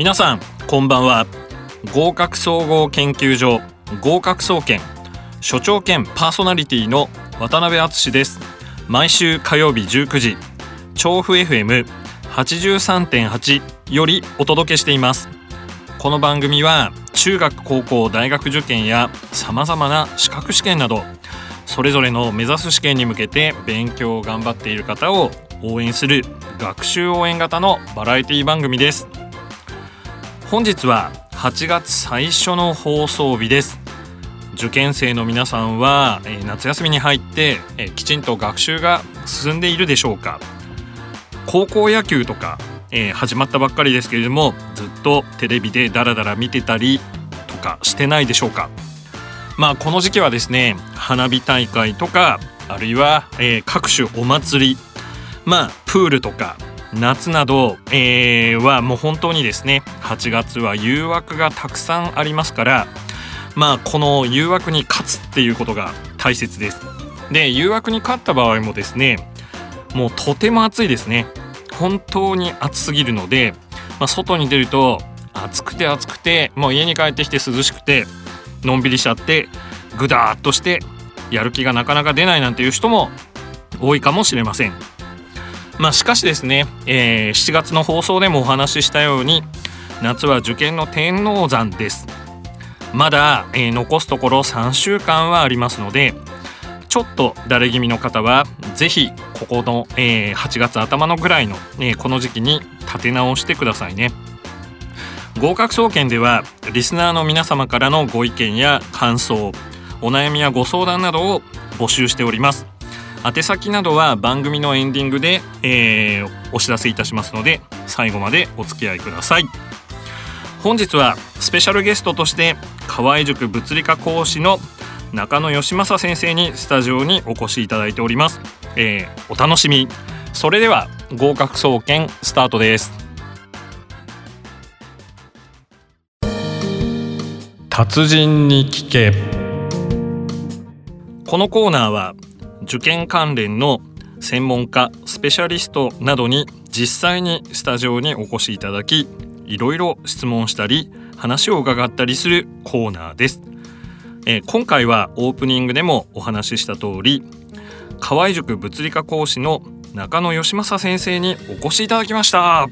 皆さんこんばんは。合格総合研究所合格総研所長兼パーソナリティの渡辺敦です。毎週火曜日19時調布 FM83.8 よりお届けしています。この番組は中学高校大学受験やさまざまな資格試験などそれぞれの目指す試験に向けて勉強を頑張っている方を応援する学習応援型のバラエティ番組です。本日は8月最初の放送日です。受験生の皆さんは、え、夏休みに入って、え、きちんと学習が進んでいるでしょうか。高校野球とか、え、始まったばっかりですけれどもずっとテレビでダラダラ見てたりとかしてないでしょうか。まあこの時期はですね花火大会とかあるいは、え、各種お祭りまあプールとか夏など、えー、はもう本当にですね8月は誘惑がたくさんありますからまあこの誘惑に勝つっていうことが大切です。で誘惑に勝った場合もですねもうとても暑いですね。本当に暑すぎるので、まあ、外に出ると暑くて暑くてもう家に帰ってきて涼しくてのんびりしちゃってぐだーっとしてやる気がなかなか出ないなんていう人も多いかもしれません。まあしかしですね、えー、7月の放送でもお話ししたように夏は受験の天王山です。まだ、えー、残すところ3週間はありますのでちょっとだれ気味の方は是非ここの、えー、8月頭のぐらいの、えー、この時期に立て直してくださいね。合格総研ではリスナーの皆様からのご意見や感想お悩みやご相談などを募集しております。宛先などは番組のエンディングで、えー、お知らせいたしますので最後までお付き合いください。本日はスペシャルゲストとして河合塾物理科講師の中野義正先生にスタジオにお越しいただいております、えー、お楽しみ。それでは合格総研スタートです。達人に聞け。このコーナーは受験関連の専門家スペシャリストなどに実際にスタジオにお越しいただきいろいろ質問したり話を伺ったりするコーナーです、えー、今回はオープニングでもお話しした通り河合塾物理科講師の中野義正先生にお越しいただきました。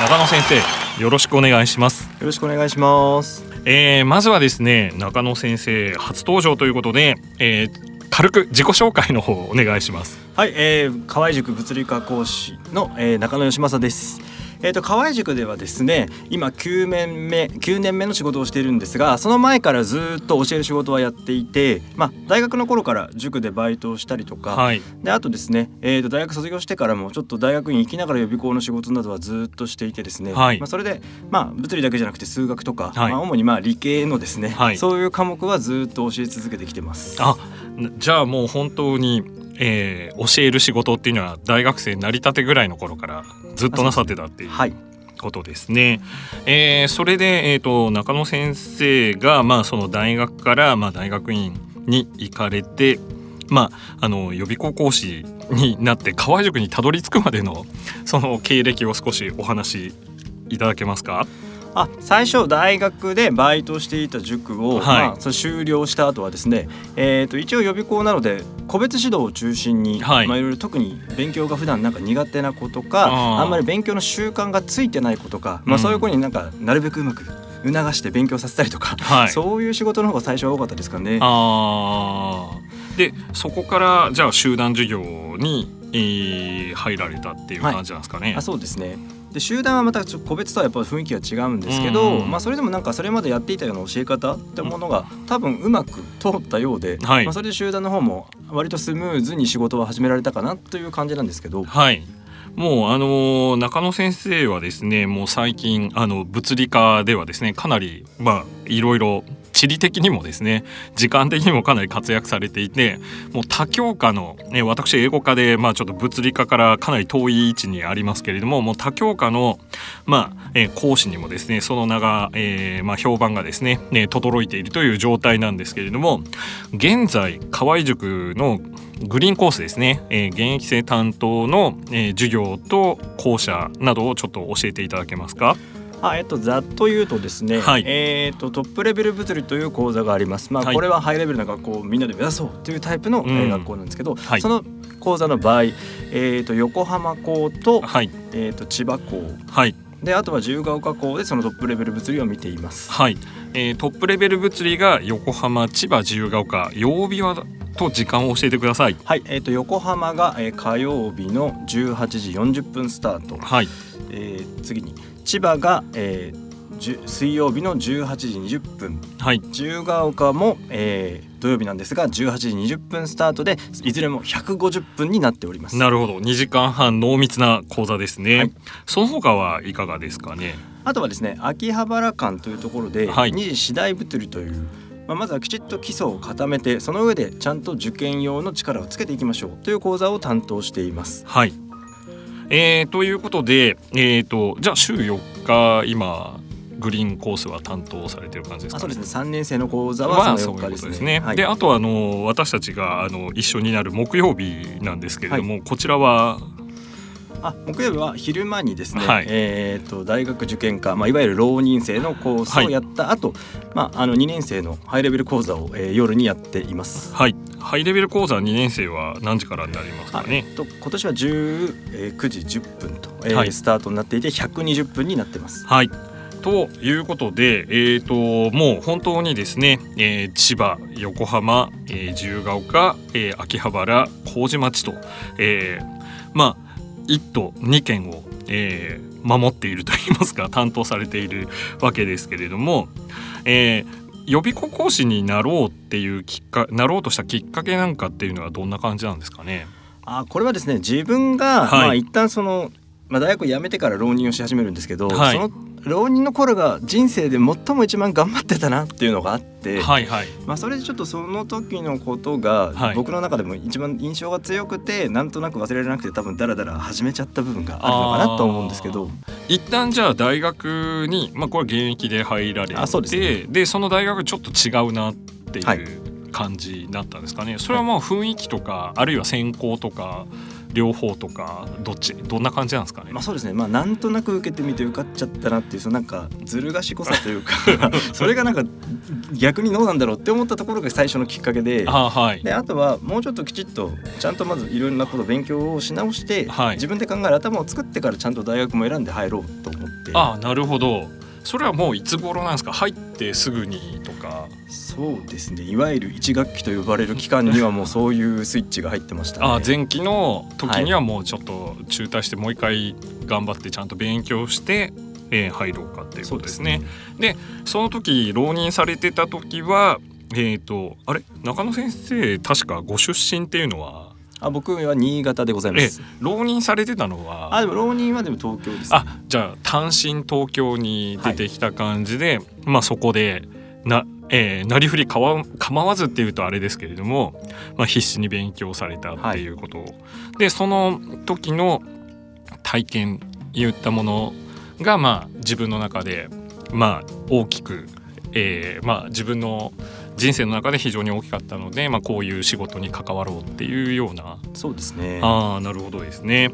中野先生よろしくお願いします。よろしくお願いします。えー、まずはですね中野先生初登場ということで、えー、軽く自己紹介の方お願いします。はい、えー、河合塾物理科講師の、えー、中野義正です。えーと、河合塾ではですね今9年目9年目の仕事をしているんですがその前からずっと教える仕事はやっていて、まあ、大学の頃から塾でバイトをしたりとか、はい、であとですね、えーと、大学卒業してからもちょっと大学院行きながら予備校の仕事などはずっとしていてですね、はい、まあ、それで、まあ、物理だけじゃなくて数学とか、はい、まあ、主にまあ理系のですね、そういう科目はずっと教え続けてきてます。あじゃあもう本当にえー、教える仕事っていうのは大学生成り立てぐらいの頃からずっとなさってたっていうことですね。えー、それで、えーと、中野先生が、まあ、その大学から、まあ、大学院に行かれて、まあ、あの予備校講師になって河合塾にたどり着くまでのその経歴を少しお話しいただけますか？あ最初大学でバイトしていた塾を、はい、まあ、そ終了した後はですね、えーと、一応予備校なので個別指導を中心に、はい。まあ、いろいろ特に勉強が普段なんか苦手な子とかあんまり勉強の習慣がついてない子とか、まあ、そういう子になんかなるべくうまく促して勉強させたりとか、はい、そういう仕事の方が最初は多かったですかね。あでそこからじゃあ集団授業に、えー、入られたっていう感じなんですかね。あそうですねで集団はまた個別とはやっぱ雰囲気が違うんですけど、まあ、それでもなんかそれまでやっていたような教え方ってものが多分うまく通ったようで、はい、まあ、それで集団の方も割とスムーズに仕事は始められたかなという感じなんですけど。はい。もうあの中野先生はですねもう最近あの物理科ではですねかなりまあいろいろ地理的にもですね時間的にもかなり活躍されていてもう多教科の、ね、私英語科で、まあ、ちょっと物理科からかなり遠い位置にありますけれどももう多教科の、まあえー、講師にもですねその名が、えーまあ、評判がですねね轟いているという状態なんですけれども現在河合塾のグリーンコースですね、えー、現役生担当の、えー、授業と校舎などをちょっと教えていただけますか？あえっと、ざっと言うとですね、はい、えっとトップレベル物理という講座があります。まあ、これはハイレベルな学校をみんなで目指そうというタイプの、学校なんですけど、はい、その講座の場合、えっと横浜校と,、はいえっと千葉校、はい、であとは自由が丘校でそのトップレベル物理を見ています。はい、えー、トップレベル物理が横浜、千葉、自由が丘、曜日はと時間を教えてください。はい、えっ、ー、と横浜が、えー、火曜日の18時40分スタート。はい。えー、次に千葉が、えー、水曜日の18時20分、はい、自由が丘も、えー、土曜日なんですが18時20分スタートでいずれも150分になっております。なるほど。2時間半濃密な講座ですね、はい、その他はいかがですかね？あとはですね秋葉原間というところで、はい、二次次第物理というまあ、まずはきちっと基礎を固めてその上でちゃんと受験用の力をつけていきましょうという講座を担当しています。はいえー、ということで、えーと、じゃあ週4日今グリーンコースは担当されてる感じですか、ね、そうですね。三年生の講座はその4日ですね。で、ね。はい、あとはあの私たちがあの一緒になる木曜日なんですけれども、はい、こちらはあ木曜日は昼間にですね、はい、えーと、大学受験科、まあ、いわゆる浪人生のコースをやった後、はい、まああの2年生のハイレベル講座を、えー、夜にやっています。はいハイレベル講座2年生は何時からになりますかね？と今年は19時10分と、えー、はい、スタートになっていて120分になってます。はいということで、えーと、もう本当にですね、えー、千葉横浜、えー、自由が丘、えー、秋葉原麹町と、えー、まあ1都2県を、えー、守っているといいますか担当されているわけですけれども、えー、予備校講師になろうっていうきっかなろうとしたきっかけなんかっていうのはどんな感じなんですかね？あこれはですね自分が、はい。まあ、一旦その、まあ、大学を辞めてから浪人をし始めるんですけど、はい、その浪人の頃が人生で最も一番頑張ってたなっていうのがあって、はいはい、まあ、それでちょっとその時のことが僕の中でも一番印象が強くてなんとなく忘れられなくて多分だらだら始めちゃった部分があるのかなと思うんですけど。一旦じゃあ大学に、まあ、これ現役で入られてあそうです、ね、でその大学ちょっと違うなっていう、はい。感じだったんですかね。それはもう雰囲気とかあるいは専攻とか両方とかどっち？どんな感じなんですかね？まあそうですね。まあなんとなく受けてみて受かっちゃったなっていうそのなんかずる賢さというか それがなんか逆にどうなんだろうって思ったところが最初のきっかけで、あ,、はい、であとはもうちょっときちっとちゃんとまずいろんなこと勉強をし直して、はい、自分で考える頭を作ってからちゃんと大学も選んで入ろうと思って。あなるほど。それはもういつ頃なんですか？入ってすぐにとか。そうですね。いわゆる一学期と呼ばれる期間にはもうそういうスイッチが入ってました、ね、あ前期の時にはもうちょっと中退してもう一回頑張ってちゃんと勉強して、えー、入ろうかっていうことですね。で、ね、その時浪人されてた時はえっ、ー、とあれ？中野先生確かご出身っていうのはあ僕は新潟でございます。浪人されてたのは？あでも浪人はでも東京です、ね、あじゃあ単身東京に出てきた感じで、はい、まあそこでなえー、なりふりかわ構わずっていうとあれですけれども、まあ、必死に勉強されたっていうこと、はい、でその時の体験言ったものがまあ自分の中でまあ大きく、えー、まあ自分の人生の中で非常に大きかったので、まあ、こういう仕事に関わろうっていうような。そうですね。ああなるほどですね。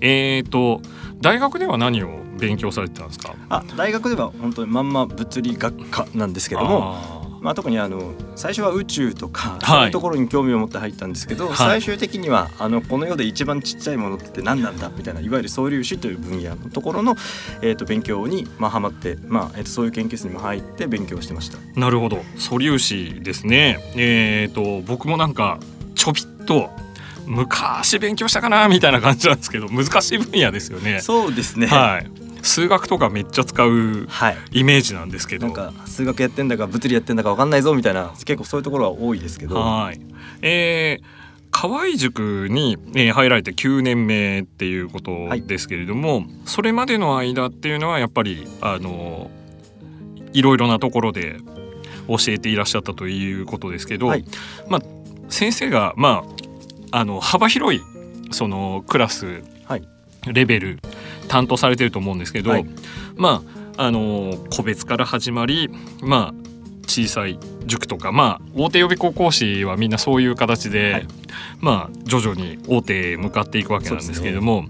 えーと、大学では何を勉強されてたんですか？あ大学では本当にまんま物理学科なんですけどもまあ、特にあの最初は宇宙とか、そういうところに興味を持って入ったんですけど、はい、最終的にはあのこの世で一番ちっちゃいものって何なんだみたいないわゆる素粒子という分野のところの、えー、と勉強に、まあ、はまって、まあえー、とそういう研究室にも入って勉強してました。なるほど。素粒子ですね。えっ、ー、と僕もなんかちょびっと昔勉強したかなみたいな感じなんですけど難しい分野ですよね。そうですね。はい数学とかめっちゃ使うイメージなんですけど、はい、なんか数学やってんだか物理やってんだか分かんないぞみたいな結構そういうところは多いですけど。はい。えー、河合塾に、えー、入られて9年目っていうことですけれども、はい、それまでの間っていうのはやっぱりあのいろいろなところで教えていらっしゃったということですけど、はい。まあ先生がまああの幅広いそのクラスはい。レベル担当されてると思うんですけど、はい。まああの個別から始まりまあ小さい塾とかまあ大手予備校講師はみんなそういう形で、はい。まあ徐々に大手へ向かっていくわけなんですけれども、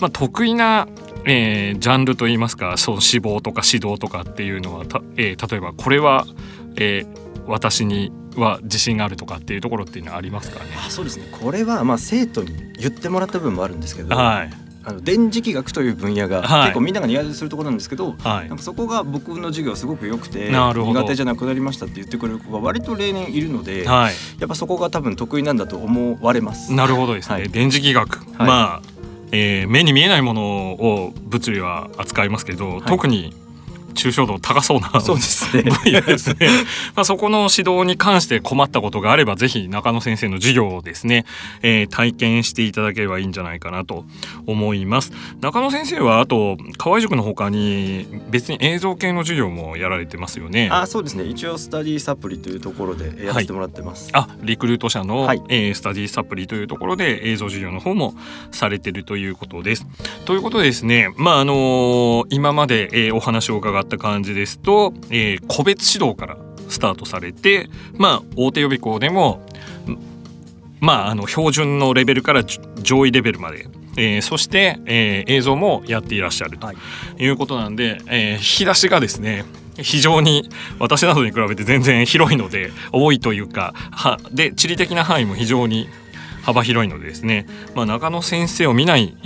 まあ得意なえージャンルといいますかそう志望とか指導とかっていうのはた、えー例えばこれは、えー私には自信があるとかっていうところっていうのはありますかね？あそうですね。これはまあ生徒に言ってもらった部分もあるんですけど、はい、あの電磁気学という分野がはい。結構みんなが苦手とするところなんですけど、はい。なんかそこが僕の授業すごく良くて苦手じゃなくなりましたって言ってくれる子が割と例年いるので、はい。やっぱそこが多分得意なんだと思われます。なるほどですね、はい。電磁気学、はい。まあ、えー目に見えないものを物理は扱いますけど、い。特に抽象度高そうなそうですね。分野ですね。まあそこの指導に関して困ったことがあればぜひ中野先生の授業をですね、えー体験していただければいいんじゃないかなと思います。中野先生はあと河合塾の他に別に映像系の授業もやられてますよね。あそうですね一応スタディサプリというところでえーやらせてもらってます。あリクルート社の、はいえースタディサプリというところで映像授業の方もされてるということです。ということでですね、まああのー今まで、えーお話を伺った感じですと、えー個別指導からスタートされて、まあ、大手予備校でもんまああの標準のレベルからじ上位レベルまで。えーそして、えー映像もやっていらっしゃるとはいいうことなんで、えー引き出しがですね非常に私などに比べて全然広いので多いというかはで地理的な範囲も非常に幅広いのでですね、まあ、中野先生を見ない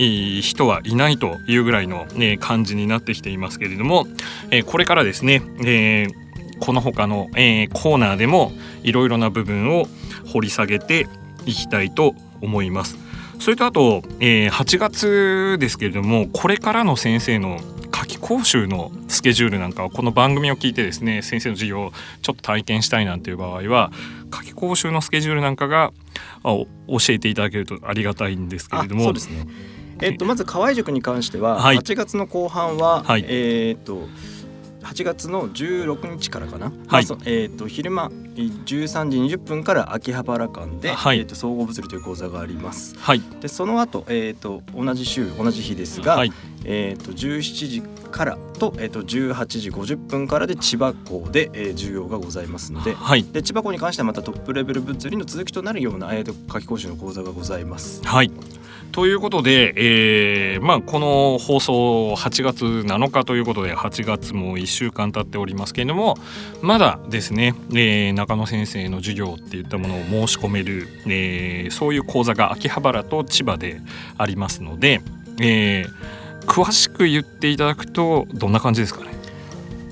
人はいないというぐらいの、ね、感じになってきていますけれども、えーこれからですね、えーこの他の、えーコーナーでもいろいろな部分を掘り下げていきたいと思います。それとあと、えー8月ですけれどもこれからの先生の夏期講習のスケジュールなんかはこの番組を聞いてですね先生の授業をちょっと体験したいなんていう場合は夏期講習のスケジュールなんかが教えていただけるとありがたいんですけれどあもそうですね。えっとまず河合塾に関しては、はい。8月の後半は、はい。えっと8月の16日からかな、まあそえっと昼間えー13時20分から秋葉原間で、はいえっと総合物理という講座があります。はいでその後、えっと同じ週同じ日ですが、はいえっと17時からと,、えっと18時50分からで千葉校で、えー授業がございますので。はいで千葉校に関してはまたトップレベル物理の続きとなるような、えー、と夏期講習の講座がございます。はい。ということで、えーまあ、この放送8月7日ということで8月も1週間経っておりますけれどもまだですね、えー中野先生の授業っていったものを申し込める、えーそういう講座が秋葉原と千葉でありますので、えー詳しく言っていただくとどんな感じですかね？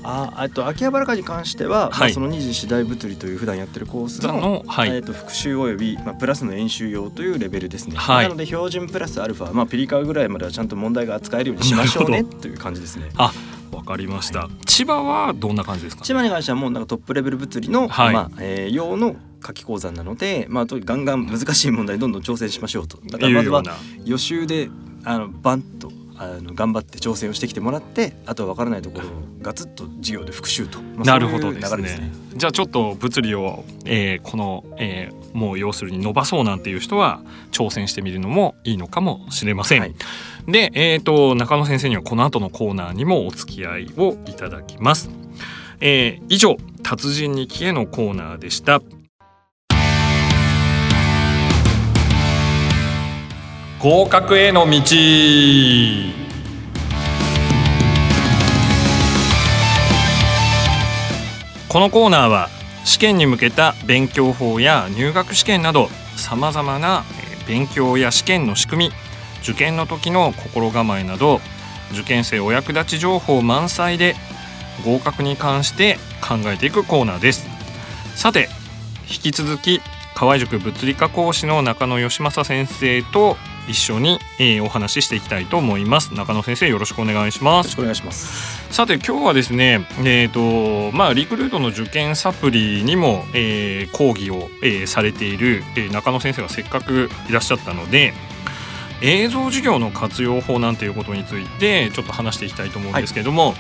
ああと秋葉原会に関しては、まあ、はいその二次次第物理という普段やってるコース座ののはい、えー、と復習および、まあ、プラスの演習用というレベルですね、はい。なので標準プラスアルファ、まあ、ピリカぐらいまではちゃんと問題が扱えるようにしましょうねという感じですね。あわかりました、千葉はどんな感じですか？千葉に関してはもうなんかトップレベル物理の、はい。まあえー用の夏期講座なので、まあ、とガンガン難しい問題どんどん挑戦しましょうと。だからまずは予習であのバンとあの頑張って挑戦をしてきてもらってあとは分からないところをガツッと授業で復習と、まあなるほどね流れですね。じゃあちょっと物理を、えーこの、えーもう要するに伸ばそうなんていう人は挑戦してみるのもいいのかもしれません。はいで、えー、と中野先生にはこの後のコーナーにもお付き合いをいただきます。えー以上達人に聞けのコーナーでした。合格への道。このコーナーは試験に向けた勉強法や入学試験などさまざまな勉強や試験の仕組み受験の時の心構えなど受験生お役立ち情報満載で合格に関して考えていくコーナーです。さて引き続き河合塾物理科講師の中野義正先生と一緒に、えーお話ししていきたいと思います中野先生よろしくお願いしますよろしくお願いします。さて今日はですねえっ、とまあリクルートの受験サプリにも、えー講義を、えーされている、えー中野先生がせっかくいらっしゃったので映像授業の活用法なんていうことについてちょっと話していきたいと思うんですけども、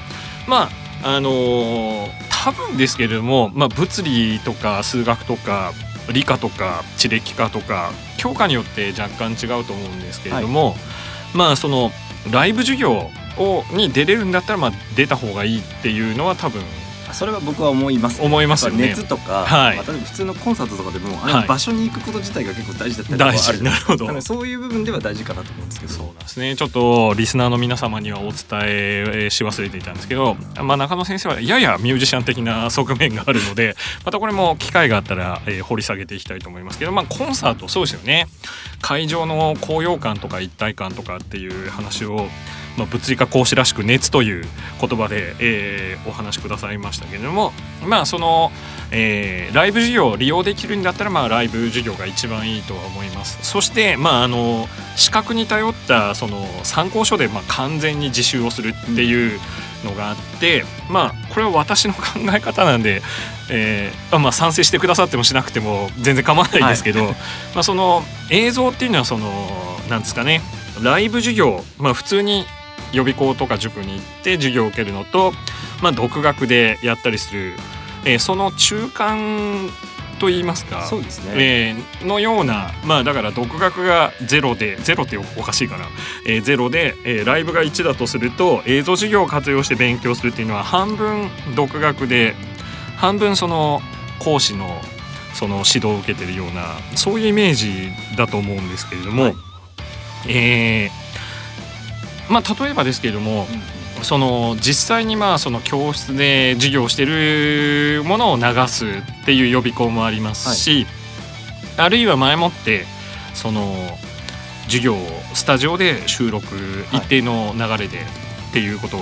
まああのー多分ですけれども、まあ、物理とか数学とか理科とか地歴科とか教科によって若干違うと思うんですけれども、はい、まあそのライブ授業をに出れるんだったらまあ出た方がいいっていうのは多分それは僕は思います、ね、思いますね。熱とか、はい、まあ、例えば普通のコンサートとかでもあの場所に行くこと自体が結構大事だったりとかある、なるほど。そういう部分では大事かなと思うんですけど。そうなんですね。ちょっとリスナーの皆様にはお伝えし忘れていたんですけど、まあ、中野先生はややミュージシャン的な側面があるので またこれも機会があったら、えー、掘り下げていきたいと思いますけど、まあ、コンサートそうですよね。会場の高揚感とか一体感とかっていう話をまあ、物理家講師らしく熱という言葉で、えー、お話しくださいましたけれどもまあその、えー、ライブ授業を利用できるんだったらまあライブ授業が一番いいとは思います。そしてまああの資格に頼ったその参考書でまあ完全に自習をするっていうのがあってまあこれは私の考え方なんで、えーまあ、賛成してくださってもしなくても全然構わないんですけど、はい、まあその映像っていうのはそのなんですかねライブ授業、まあ、普通に予備校とか塾に行って授業を受けるのと、まあ、独学でやったりする、えー、その中間と言いますかそうですね、えー、のようなまあだから独学がゼロでゼロっておかしいかな、えー、ゼロで、えー、ライブが1だとすると映像授業を活用して勉強するっていうのは半分独学で半分その講師のその指導を受けてるようなそういうイメージだと思うんですけれども、はい、えーまあ、例えばですけれども、うん、その実際にまあその教室で授業してるものを流すっていう予備校もありますし、はい、あるいは前もってその授業をスタジオで収録一定の流れでっていうこと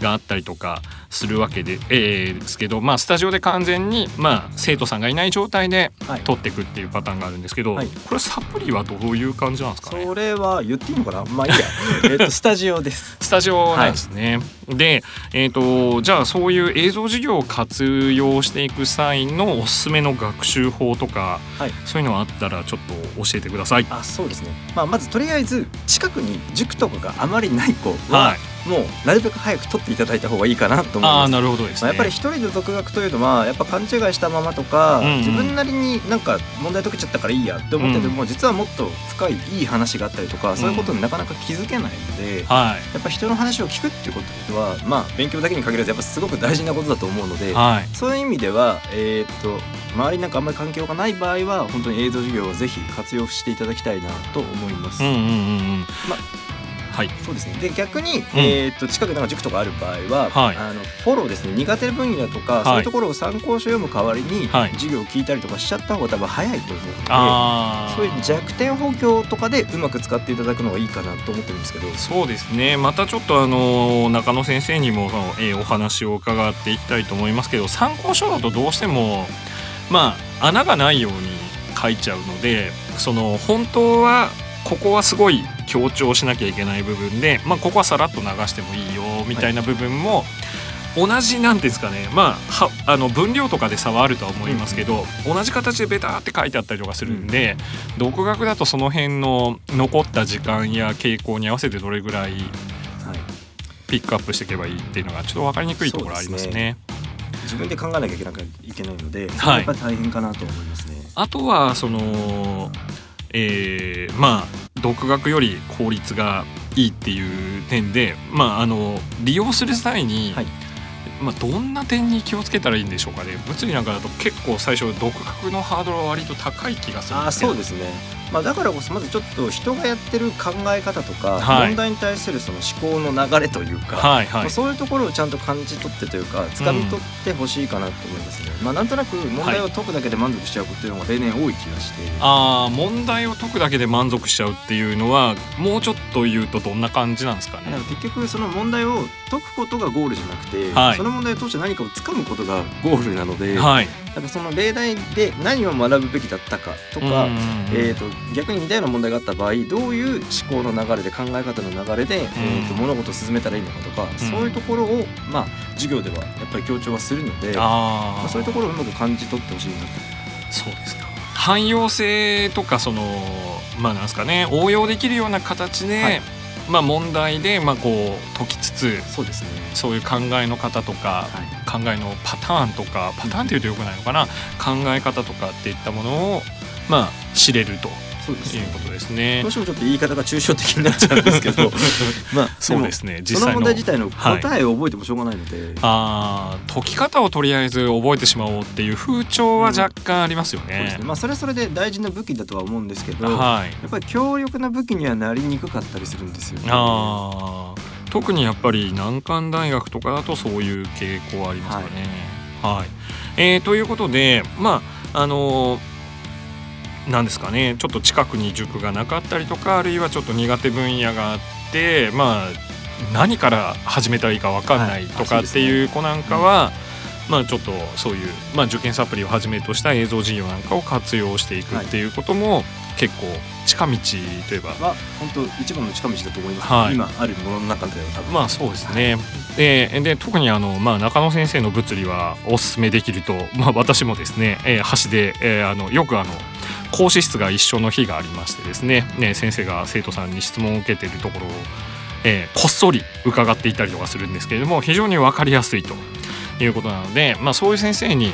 があったりとかするわけで、えー、ですけど、まあ、スタジオで完全に、まあ、生徒さんがいない状態で撮っていくっていうパターンがあるんですけど、はい、これサプリはどういう感じなんですかね？それは言っていいのかな？まあいいや。えとスタジオです。スタジオなんですね、はい、で、えーと、じゃあそういう映像授業を活用していく際のおすすめの学習法とか、はい、そういうのがあったらちょっと教えてください。あそうですね、まあ、まずとりあえず近くに塾とかがあまりない子は、はいもうなるべく早く取っていただいた方がいいかなと思います。あなるほどです、ね、まあ、やっぱり一人で独学というのはやっぱ勘違いしたままとか、うんうん、自分なりになんか問題解けちゃったからいいやって思ってても、うん、実はもっと深いいい話があったりとか、そういうことになかなか気づけないので、うんやっぱ人の話を聞くっていうことはまあ勉強だけに限らずやっぱすごく大事なことだと思うので、はい、そういう意味ではえー、っと周りなんかあんまり環境がない場合は本当に映像授業をぜひ活用していただきたいなと思います。うんうんうんうん。まはい、そうですね。で逆に、うん、えー、と近くなんか塾とかある場合は、はい、あのフォローですね。苦手分野とか、はい、そういうところを参考書読む代わりに、はい、授業を聞いたりとかしちゃった方が多分早いと思うのでそういう弱点補強とかでうまく使っていただくのがいいかなと思ってるんですけど。そうですね。またちょっとあの中野先生にも、えー、お話を伺っていきたいと思いますけど参考書だとどうしてもまあ穴がないように書いちゃうのでその本当はここはすごい強調しなきゃいけない部分で、まあ、ここはさらっと流してもいいよみたいな部分も、同じなんですかねまあはあの分量とかで差はあるとは思いますけど、うん、同じ形でベタって書いてあったりとかするんで、うん、独学だとその辺の残った時間や傾向に合わせてどれぐらいピックアップしていけばいいっていうのがちょっと分かりにくいところありますね。自分で考えなきゃいけないので、はい、やっぱり大変かなと思いますね。あとはそのえー、まあ独学より効率がいいっていう点で、まあ、あの利用する際に、はい、まあ、どんな点に気をつけたらいいんでしょうかね。物理なんかだと結構最初独学のハードルは割と高い気がするんでそうですね。まあ、だからこそまずちょっと人がやってる考え方とか、はい、問題に対するその思考の流れというか、はいはい、そういうところをちゃんと感じ取ってというか掴み取ってほしいかなと思いますね、うん、まあ、なんとなく問題を解くだけで満足しちゃうっていうのが例年多い気がして、はい、ああ問題を解くだけで満足しちゃうっていうのはもうちょっと言うとどんな感じなんですかね結局その問題を解くことがゴールじゃなくて、はい、その問題を通して何かを掴むことがゴールなので、はい、だからその例題で何を学ぶべきだったかとか、えー、と逆に似たような問題があった場合どういう思考の流れで考え方の流れで、えー、と物事を進めたらいいのかとか、そういうところを、まあ、授業ではやっぱり強調はするのでまあ、そういうところをうまく感じ取ってほしいなと。そうですか。汎用性とかそのまあなんですかね応用できるような形で、はいまあ、問題でまあこう解きつつそうですね。そういう考えの方とか、考えのパターンとかパターンっていうとよくないのかな、考え方とかっていったものをまあ知れるとそうですねいうことですねどう。してもちょっと言い方が抽象的になっちゃうんですけど まあそうですねその問題自体のはい答えを覚えてもしょうがないので、あー解き方をとりあえず覚えてしまおうっていう風潮は若干ありますよねそうですね。まあそれはそれで大事な武器だとは思うんですけど、やはい。っぱり強力な武器にはなりにくかったりするんですよね。あー特にやっぱり難関大学とかだとそういう傾向はありますかね。はい、えーということでまああのーなんですかね。ちょっと近くに塾がなかったりとかあるいはちょっと苦手分野があってまあ何から始めたらいいか分かんないとかっていう子なんかは、まあちょっとそういう、まあ、受験サプリをはじめとした映像事業なんかを活用していくっていうことも結構近道といえば。は本当一番の近道だと思います、はい。今あるものの中では多分。まあそうですね。でで特にあの、まあ、中野先生の物理はおすすめできると、まあ、私もですね、えー端で、えーあのよくあの講師室が一緒の日がありましてですねね先生が生徒さんに質問を受けているところを、えーこっそり伺っていたりとかするんですけれども非常に分かりやすいということなので、まあ、そういう先生に、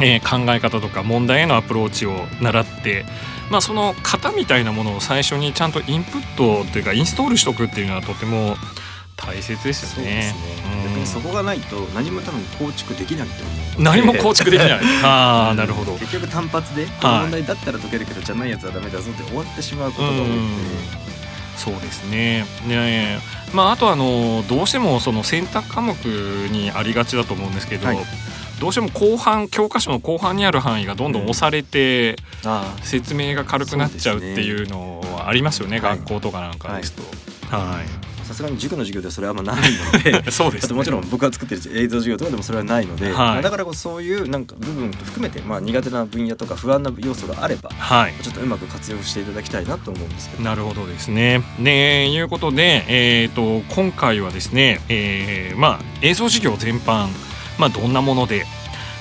えー考え方とか問題へのアプローチを習って、まあ、その型みたいなものを最初にちゃんとインプットというかインストールしとくっていうのはとても大切ですよね。逆にそこがないと何も多分構築できないと思う。何も構築できない。ああ、なるほど。結局単発でこの問題だったら解けるけどじゃないやつはダメだぞって終わってしまうことが多いので。そうですね。ねまああとあのどうしてもその選択科目にありがちだと思うんですけど、はい。どうしても後半教科書の後半にある範囲がどんどん押されて、あ説明が軽くなっちゃうっていうのはありますよね。はい。学校とかなんかですと。はあさすがに塾の授業ではそれはあんまないのでい。そうです、ね。もちろん僕が作ってる映像授業とかでもそれはないので、はいまあだからこそそういうなんか部分と含めて、まあ、苦手な分野とか不安な要素があればはい。ちょっとうまく活用していただきたいなと思うんですけど。なるほどですね。ねいうことで、えー、と今回はですね、えーまあ、映像授業全般、まあ、どんなもので、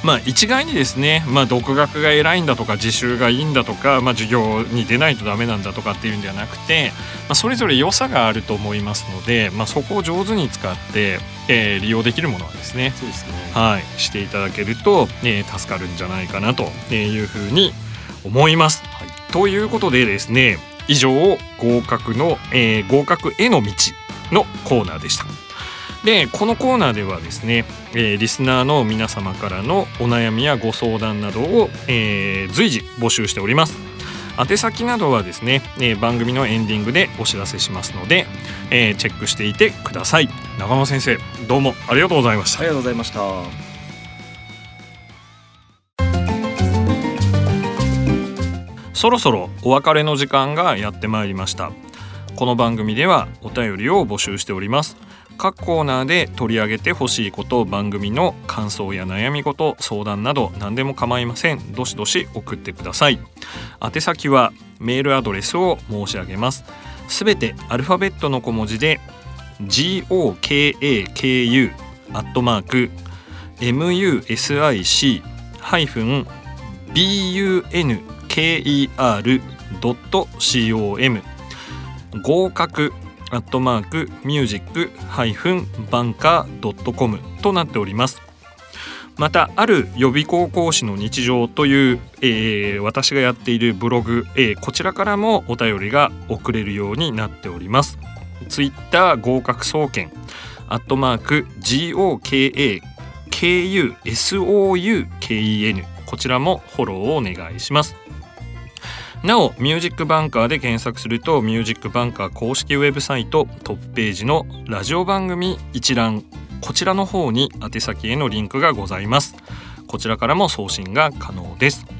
まあ、一概にですね、まあ、独学が偉いんだとか自習がいいんだとか、まあ、授業に出ないとダメなんだとかっていうんではなくて、まあ、それぞれ良さがあると思いますので、まあ、そこを上手に使って、えー利用できるものはですねそうですね。はい、していただけると、えー助かるんじゃないかなというふうに思います。ということでですね以上合格の、えー合格への道のコーナーでした。でこのコーナーではですね、えーリスナーの皆様からのお悩みやご相談などを、えー随時募集しております。宛先などはですね、えー番組のエンディングでお知らせしますので、えーチェックしていてください。中野先生どうもありがとうございましたあり。がとうございました。そろそろお別れの時間がやってまいりましたこの番組ではお便りを募集しております各コーナーで取り上げてほしいこと番組の感想や悩み事相談など何でも構いません。どしどし送ってください。宛先はメールアドレスを申し上げます。すべてアルファベットの小文字で GOKAKU アットマーク MUSIC ハイフン BUNKER.com 合格アットマークミュージックハイフンバンカー .com となっております。またある予備校講師の日常という、えー私がやっているブログ、えーこちらからもお便りが送れるようになっております。ツイッター合格総研アットマーク GOKAKUSOUKEN こちらもフォローをお願いします。なおミュージックバンカーで検索するとミュージックバンカー公式ウェブサイトトップページのラジオ番組一覧。こちらの方に宛先へのリンクがございます。こちらからも送信が可能です。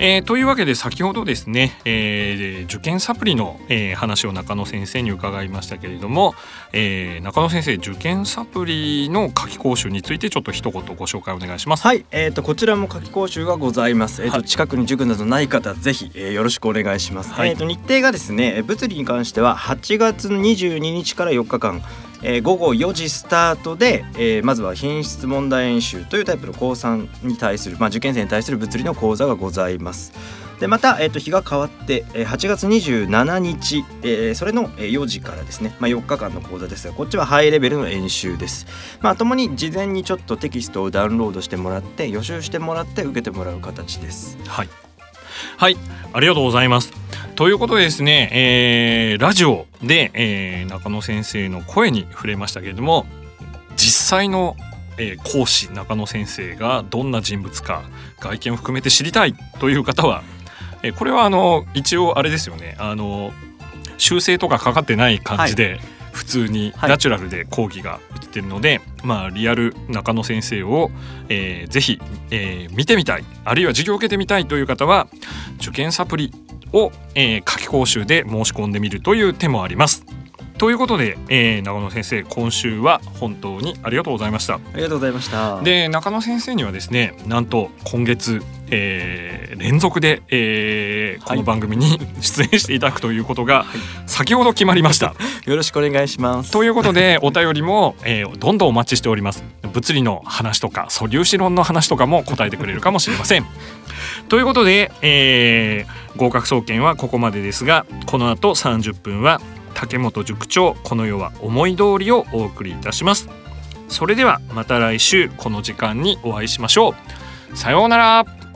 えーというわけで先ほどですね、えー受験サプリの、えー話を中野先生に伺いましたけれども、えー中野先生受験サプリの夏期講習についてちょっと一言ご紹介お願いします。はい、えー、とこちらも夏期講習がございます。えーとはい近くに塾などない方ぜひ、えーよろしくお願いします。はいえー、と日程がですね、えー物理に関しては8月の22日から4日間。えー午後4時スタートで、えーまずは品質問題演習というタイプの高3に対する、まあ、受験生に対する物理の講座がございます。でまた、えー、と日が変わってえー8月27日、えーそれの4時からですね、まあ、4日間の講座ですがこっちはハイレベルの演習です。まあともに事前にちょっとテキストをダウンロードしてもらって予習してもらって受けてもらう形です。はい。はい、ありがとうございます。ということでですね、えーラジオで、えー中野先生の声に触れましたけれども、実際の、えー講師中野先生がどんな人物か外見を含めて知りたいという方は、えーこれはあの一応あれですよね、あの修正とかかかってない感じで、普通にはい。ナチュラルで講義が映ってるので、まあリアル中野先生を、えーぜひ、えー見てみたいあるいは授業を受けてみたいという方は受験サプリを、えー夏季講習で申し込んでみるという手もあります。ということで、えー中野先生今週は本当にありがとうございました。ありがとうございました。で中野先生にはですねなんと今月、えー連続で、えーこの番組に 出演していただくということが先ほど決まりました。よろしくお願いします。ということでお便りも、えーどんどんお待ちしております物理の話とか素粒子論の話とかも答えてくれるかもしれません ということで、えー合格総研はここまでですがこの後30分は竹本塾長この世は思い通りをお送りいたします。それではまた来週この時間にお会いしましょう。さようなら。